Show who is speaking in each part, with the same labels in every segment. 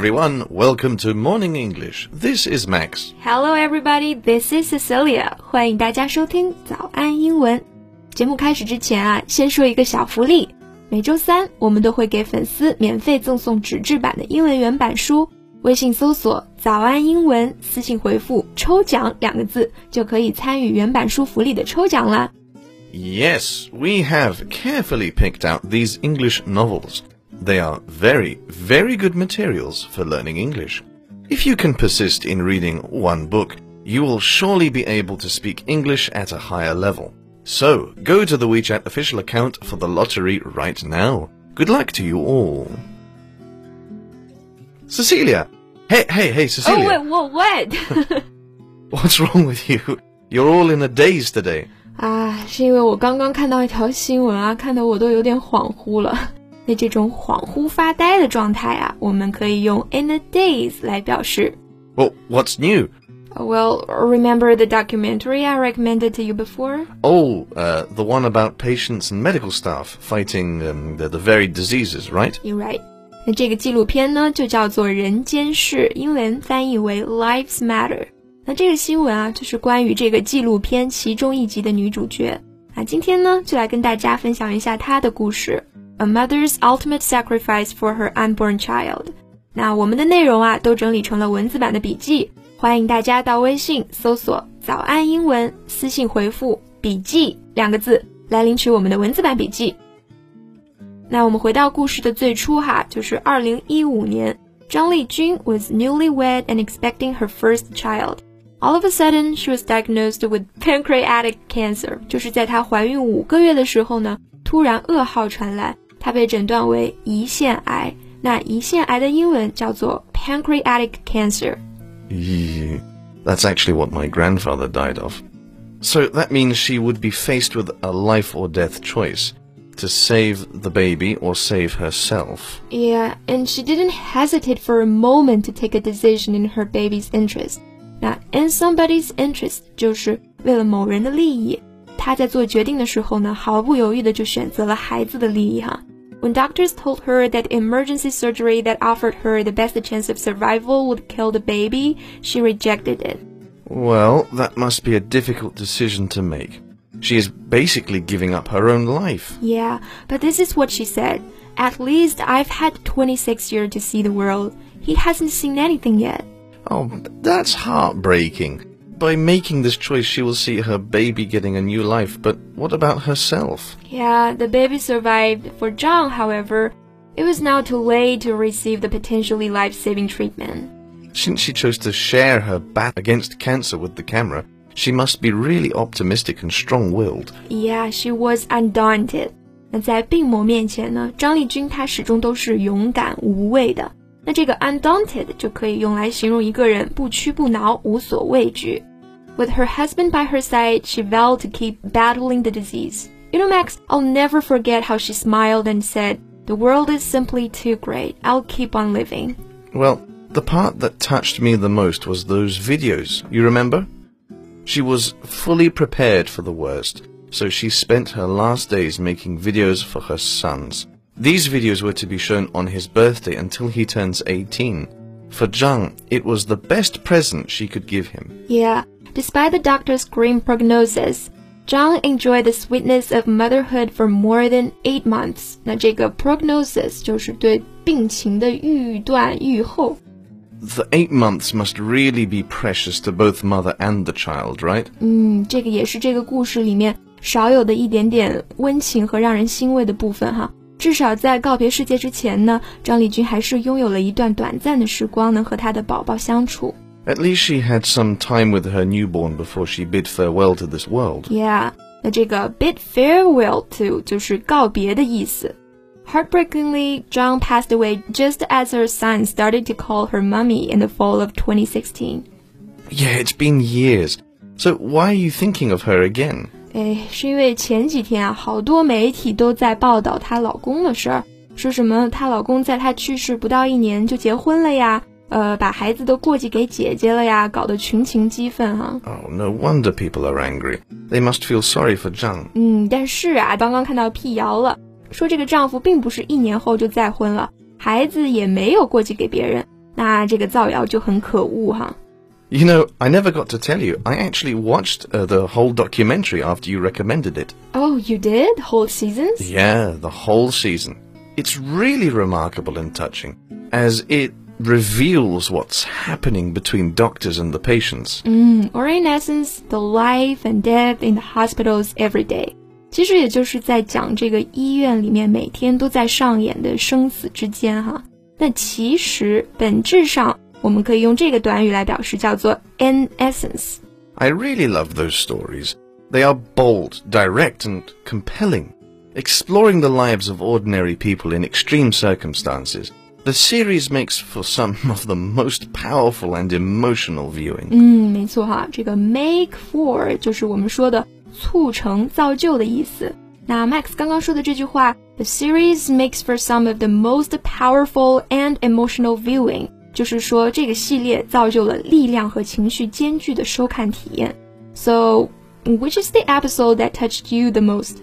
Speaker 1: everyone. Welcome to Morning English. This is Max.
Speaker 2: Hello, everybody. This is Cecilia. 欢迎大家收听早安英文。节目开始之前啊，先说一个小福利。每周三我们都会给粉丝免费赠送纸质版的英文原版书。微信搜索“早安英文”，私信回复“抽奖”两个字，就可以参与原版书福利的抽奖啦。
Speaker 1: Yes, we have carefully picked out these English novels. They are very, very good materials for learning English. If you can persist in reading one book, you will surely be able to speak English at a higher level. So, go to the WeChat official account for the lottery right now. Good luck to you all. Cecilia! Hey, hey, hey, Cecilia!
Speaker 2: Oh, wait, what, what?
Speaker 1: What's wrong with you? You're all in a daze today.
Speaker 2: 啊，是因为我刚刚看到一条新闻啊，看得我都有点恍惚了。 那这种恍惚发呆的状态啊，我们可以用 in a daze 来表示。
Speaker 1: Well, what's new?
Speaker 2: Well, remember the documentary I recommended to you before?
Speaker 1: Oh, uh, the one about patients and medical staff fighting um, the, the varied diseases, right?
Speaker 2: You're right. 那这个纪录片呢，就叫做《人间世》，英文翻译为 Lives Matter。那这个新闻啊，就是关于这个纪录片其中一集的女主角啊。今天呢，就来跟大家分享一下她的故事。 A mother's ultimate sacrifice for her unborn child。那我们的内容啊，都整理成了文字版的笔记，欢迎大家到微信搜索“早安英文”，私信回复“笔记”两个字来领取我们的文字版笔记。那我们回到故事的最初哈，就是二零一五年，张丽君 was newlywed and expecting her first child. All of a sudden, she was diagnosed with pancreatic cancer. 就是在她怀孕五个月的时候呢，突然噩耗传来，她被诊断为胰腺癌。那胰腺癌的英文叫做 pancreatic
Speaker 1: cancer。Yeah, that's actually what my grandfather died of. So that means she would be faced with a life or death choice to save the baby or save herself.
Speaker 2: Yeah, and she didn't hesitate for a moment to take a decision in her baby's interest. 那 in somebody's interest 就是为了某人的利益。她在做决定的时候呢，毫不犹豫的就选择了孩子的利益哈。 When doctors told her that emergency surgery that offered her the best chance of survival would kill the baby, she rejected it.
Speaker 1: Well, that must be a difficult decision to make. She is basically giving up her own life.
Speaker 2: Yeah, but this is what she said. At least I've had 26 years to see the world. He hasn't seen anything yet.
Speaker 1: Oh, that's heartbreaking By making this choice, she will see her baby getting a new life, but what about herself?
Speaker 2: Yeah, the baby survived. For John, however, it was now too late to receive the potentially life-saving treatment.
Speaker 1: Since she chose to share her battle against cancer with the camera, she must be really optimistic and strong-willed.
Speaker 2: Yeah, she was undaunted. 那在病魔面前呢，张丽君她始终都是勇敢无畏的。那这个 undaunted 就可以用来形容一个人不屈不挠、无所畏惧。 With her husband by her side, she vowed to keep battling the disease. You know, Max, I'll never forget how she smiled and said, "The world is simply too great. I'll keep on living."
Speaker 1: Well, the part that touched me the most was those videos. You remember? She was fully prepared for the worst, so she spent her last days making videos for her sons. These videos were to be shown on his birthday until he turns 18. For Zhang, it was the best present she could give him.
Speaker 2: Yeah, despite the doctor's grim prognosis, Zhang enjoyed the sweetness of motherhood for more than eight months. 那这个 prognosis 就是对病情的预断预后。
Speaker 1: the eight months must really be precious to both mother and the child, right?
Speaker 2: 嗯，这个也是这个故事里面少有的一点点温情和让人欣慰的部分哈。至少在告别世界之前呢，张丽君还是拥有了一段短暂的时光，能和她的宝宝相处。
Speaker 1: at least she had some time with her newborn before she bid farewell to this world.
Speaker 2: Yeah，那这个 bid farewell to 就是告别的意思。Heartbreakingly, Zhang passed away just as her son started to call her mummy in the fall of 2016.
Speaker 1: Yeah, it's been years. So why are you thinking of her again?
Speaker 2: Eh, 哎，是因为前几天啊，好多媒体都在报道她老公的事儿，说什么她老公在她去世不到一年就结婚了呀。呃，把孩子都过继给姐姐了呀，搞得群情激愤哈、
Speaker 1: 啊。Oh, no wonder people are angry. They must feel sorry for Zhang.
Speaker 2: 嗯，但是啊，刚刚看到辟谣了。说这个丈夫并不是一年后就再婚了，孩子也没有过继给别人。 那这个造谣就很可恶哈。
Speaker 1: You know, I never got to tell you. I actually watched uh, the whole documentary after you recommended it.
Speaker 2: Oh, you did? Whole seasons?
Speaker 1: Yeah, the whole season. It's really remarkable and touching, as it reveals what's happening between doctors and the patients.
Speaker 2: Mm, or in essence, the life and death in the hospitals every day. 其实也就是在讲这个医院里面每天都在上演的生死之间哈。那其实本质上我们可以用这个短语来表示，叫做 in
Speaker 1: essence。I really love those stories. They are bold, direct, and compelling, exploring the lives of ordinary people in extreme circumstances. The series makes for some of the most powerful and emotional viewing.
Speaker 2: 嗯，没错哈，这个 make for 就是我们说的促成、造就的意思。那 Max 刚刚说的这句话，The series makes for some of the most powerful and emotional viewing，就是说这个系列造就了力量和情绪兼具的收看体验。So, which is the episode that touched you the most?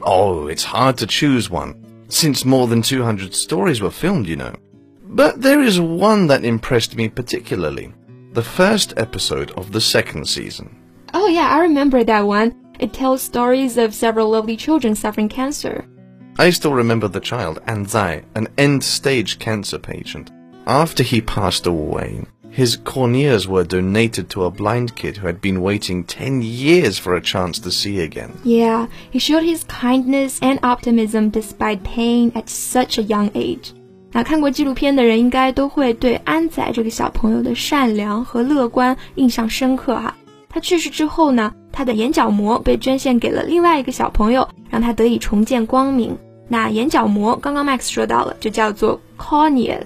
Speaker 1: Oh, it's hard to choose one, since more than 200 stories were filmed, you know. But there is one that impressed me particularly. The first episode of the second season.
Speaker 2: Oh, yeah, I remember that one. It tells stories of several lovely children suffering cancer.
Speaker 1: I still remember the child, Anzai, an end stage cancer patient. After he passed away, his corneas were donated to a blind kid who had been waiting 10 years for a chance to see again.
Speaker 2: Yeah, he showed his kindness and optimism despite pain at such a young age. 那看过纪录片的人应该都会对安仔这个小朋友的善良和乐观印象深刻哈。他去世之后呢，他的眼角膜被捐献给了另外一个小朋友，让他得以重见光明。那眼角膜刚刚 Max 说到了，就叫做 cornea。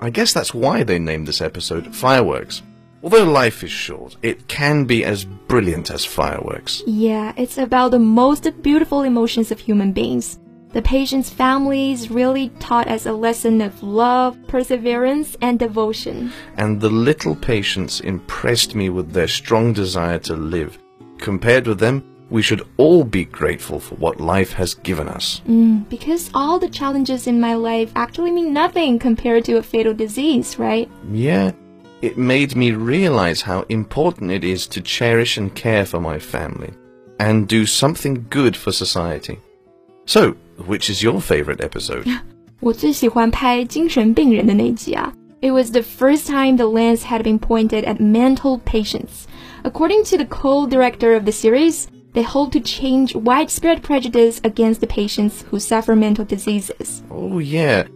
Speaker 1: I guess that's why they named this episode Fireworks. Although life is short, it can be as brilliant as fireworks.
Speaker 2: Yeah, it's about the most beautiful emotions of human beings. The patient's families really taught us a lesson of love, perseverance, and devotion.
Speaker 1: And the little patients impressed me with their strong desire to live. Compared with them, we should all be grateful for what life has given us.
Speaker 2: Mm, because all the challenges in my life actually mean nothing compared to a fatal disease, right?
Speaker 1: Yeah, it made me realize how important it is to cherish and care for my family and do something good for society. So, which is your favorite episode?
Speaker 2: 我最喜欢拍精神病人的那集啊。It was the first time the lens had been pointed at mental patients. According to the co-director of the series, they hope to change widespread prejudice against the patients who suffer mental diseases.
Speaker 1: Oh, yeah.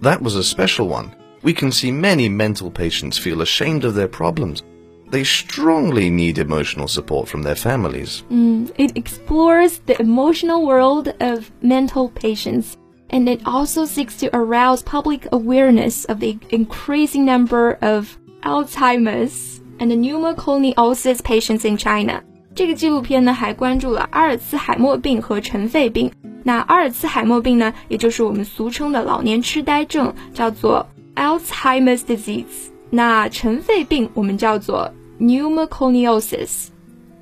Speaker 1: That was a special one. We can see many mental patients feel ashamed of their problems. They strongly need emotional support from their families.
Speaker 2: Mm, it explores the emotional world of mental patients, and it also seeks to arouse public awareness of the increasing number of Alzheimer's and pneumoconiosis patients in China. 这个纪录片呢，还关注了阿尔茨海默病和尘肺病。那阿尔茨海默病呢，也就是我们俗称的老年痴呆症，叫做 Alzheimer's disease。那尘肺病我们叫做 pneumoconiosis.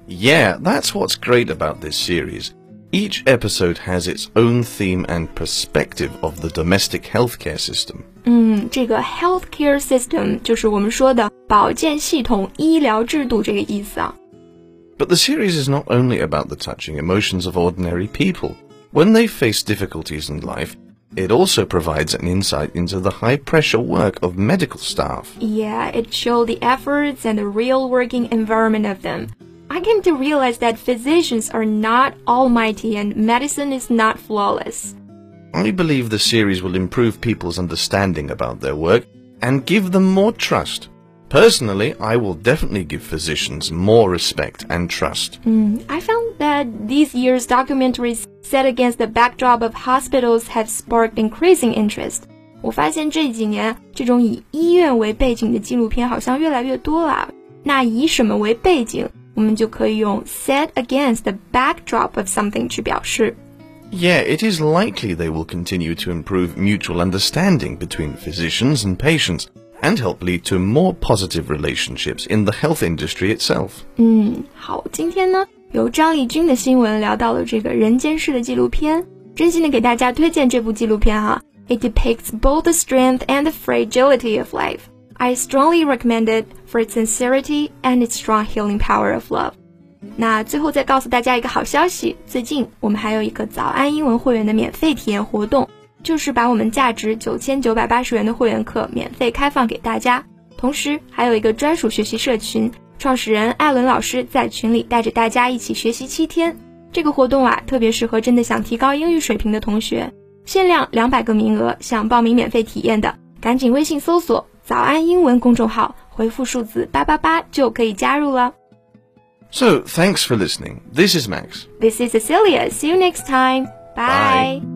Speaker 1: Yeah, that's what's great about this series. Each episode has its own theme and perspective of the domestic healthcare system.
Speaker 2: 嗯，这个 healthcare system 就是我们说的保健系统、医疗制度这个意思啊。
Speaker 1: But the series is not only about the touching emotions of ordinary people. When they face difficulties in life, it also provides an insight into the high pressure work of medical staff.
Speaker 2: Yeah, it showed the efforts and the real working environment of them. I came to realize that physicians are not almighty and medicine is not flawless.
Speaker 1: I believe the series will improve people's understanding about their work and give them more trust. Personally, I will definitely give physicians more respect and trust.
Speaker 2: Mm, I found that these year's documentaries set against the backdrop of hospitals have sparked increasing interest. 我发现这几年这种以医院为背景的纪录片好像越来越多了。那以什么为背景？我们就可以用 set against the backdrop of something 去表示。
Speaker 1: Yeah, it is likely they will continue to improve mutual understanding between physicians and patients and help lead to more positive relationships in the health industry itself.
Speaker 2: 嗯，好，今天呢，由张丽君的新闻聊到了这个人间世的纪录片，真心的给大家推荐这部纪录片哈。It depicts both the strength and the fragility of life. I strongly recommend it for its sincerity and its strong healing power of love. 那最后再告诉大家一个好消息，最近我们还有一个早安英文会员的免费体验活动， 就是把我们价值九千九百八十元的会员课免费开放给大家，同时还有一个专属学习社群，创始人艾伦老师在群里带着大家一起学习七天。这个活动啊，特别适合真的想提高英语水平的同学，限量两百个名额，想报名免费体验的，赶紧微信搜索“早安英文”公众号，回复数字八八八就可以加入了。
Speaker 1: So, thanks for listening. This is Max.
Speaker 2: This is Cecilia. See you next time. Bye.
Speaker 1: Bye.